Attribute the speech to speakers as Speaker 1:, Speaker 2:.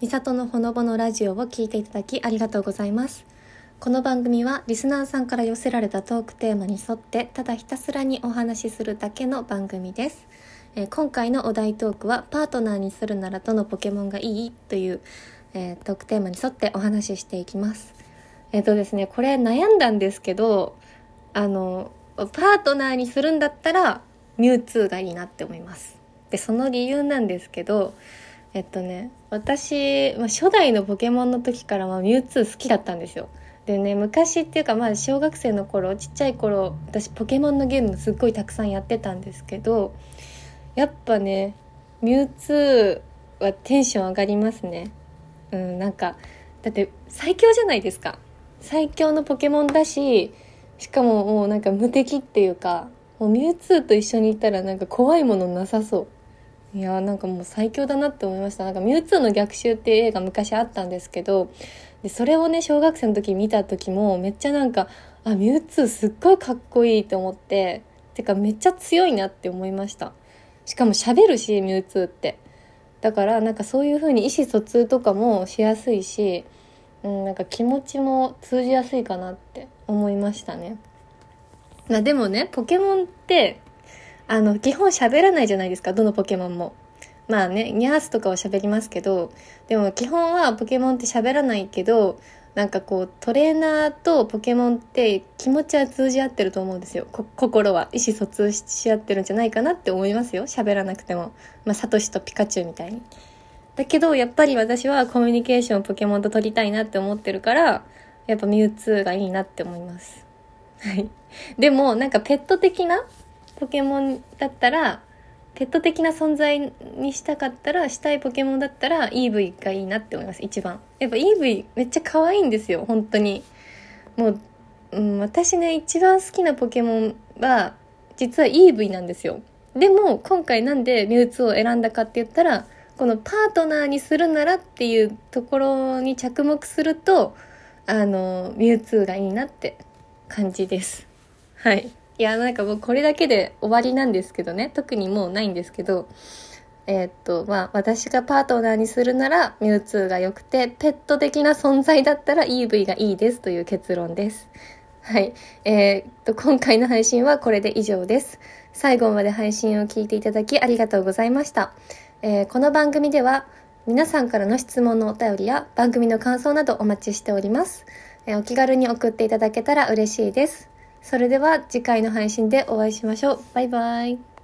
Speaker 1: みさとのほのぼのラジオを聞いていただきありがとうございます。この番組はリスナーさんから寄せられたトークテーマに沿ってただひたすらにお話しするだけの番組です、えー今回のお題トークはパートナーにするならどのポケモンがいいという、えートークテーマに沿ってお話ししていきます。えっ、とですねこれ悩んだんですけどあのパートナーにするんだったらミュウツーがいいなって思います。でその理由なんですけどえっとね私、まあ、初代のポケモンの時からまあミュウツー好きだったんですよ。でね昔っていうかまあ小学生の頃ちっちゃい頃私ポケモンのゲームすっごいたくさんやってたんですけどやっぱねミュウツーはテンション上がりますね。うんなんかだって最強じゃないですか。最強のポケモンだししかももうなんか無敵っていうかもうミュウツーと一緒にいたらなんか怖いものなさそう。いやーなんかもう最強だなって思いました。なんかミュウツーの逆襲っていう映画昔あったんですけどでそれをね小学生の時見た時もめっちゃなんかあミュウツーすっごいかっこいいと思っててかめっちゃ強いなって思いました。しかも喋るしミュウツーって。だからなんかそういう風に意思疎通とかもしやすいし、うん、なんか気持ちも通じやすいかなって思いましたね。まあでもねポケモンってあの基本喋らないじゃないですかどのポケモンも。まあねニャースとかは喋りますけどでも基本はポケモンって喋らないけどなんかこうトレーナーとポケモンって気持ちは通じ合ってると思うんですよ。心は。意思疎通し合ってるんじゃないかなって思いますよ。喋らなくても。まあサトシとピカチュウみたいに。だけどやっぱり私はコミュニケーションをポケモンと取りたいなって思ってるからやっぱミュウツーがいいなって思います。はい。でもなんかペット的なポケモンだったらペット的な存在にしたかったらしたいポケモンだったら EV がいいなって思います一番。やっぱ EV めっちゃ可愛いんですよ本当に。もう、うん、私ね一番好きなポケモンは実は EV なんですよ。でも今回なんでミュウツーを選んだかって言ったらこのパートナーにするならっていうところに着目するとあのミュウツーがいいなって感じです。はい。いやなんかもうこれだけで終わりなんですけどね特にもうないんですけどえーっとまあ私がパートナーにするならミュウツーが良くてペット的な存在だったら EV がいいですという結論ですはい。えーっと、今回の配信はこれで以上です。最後まで配信を聞いていただきありがとうございました。えーこの番組では皆さんからの質問のお便りや番組の感想などお待ちしております。えお気軽に送っていただけたら嬉しいです。それでは次回の配信でお会いしましょう。バイバイ。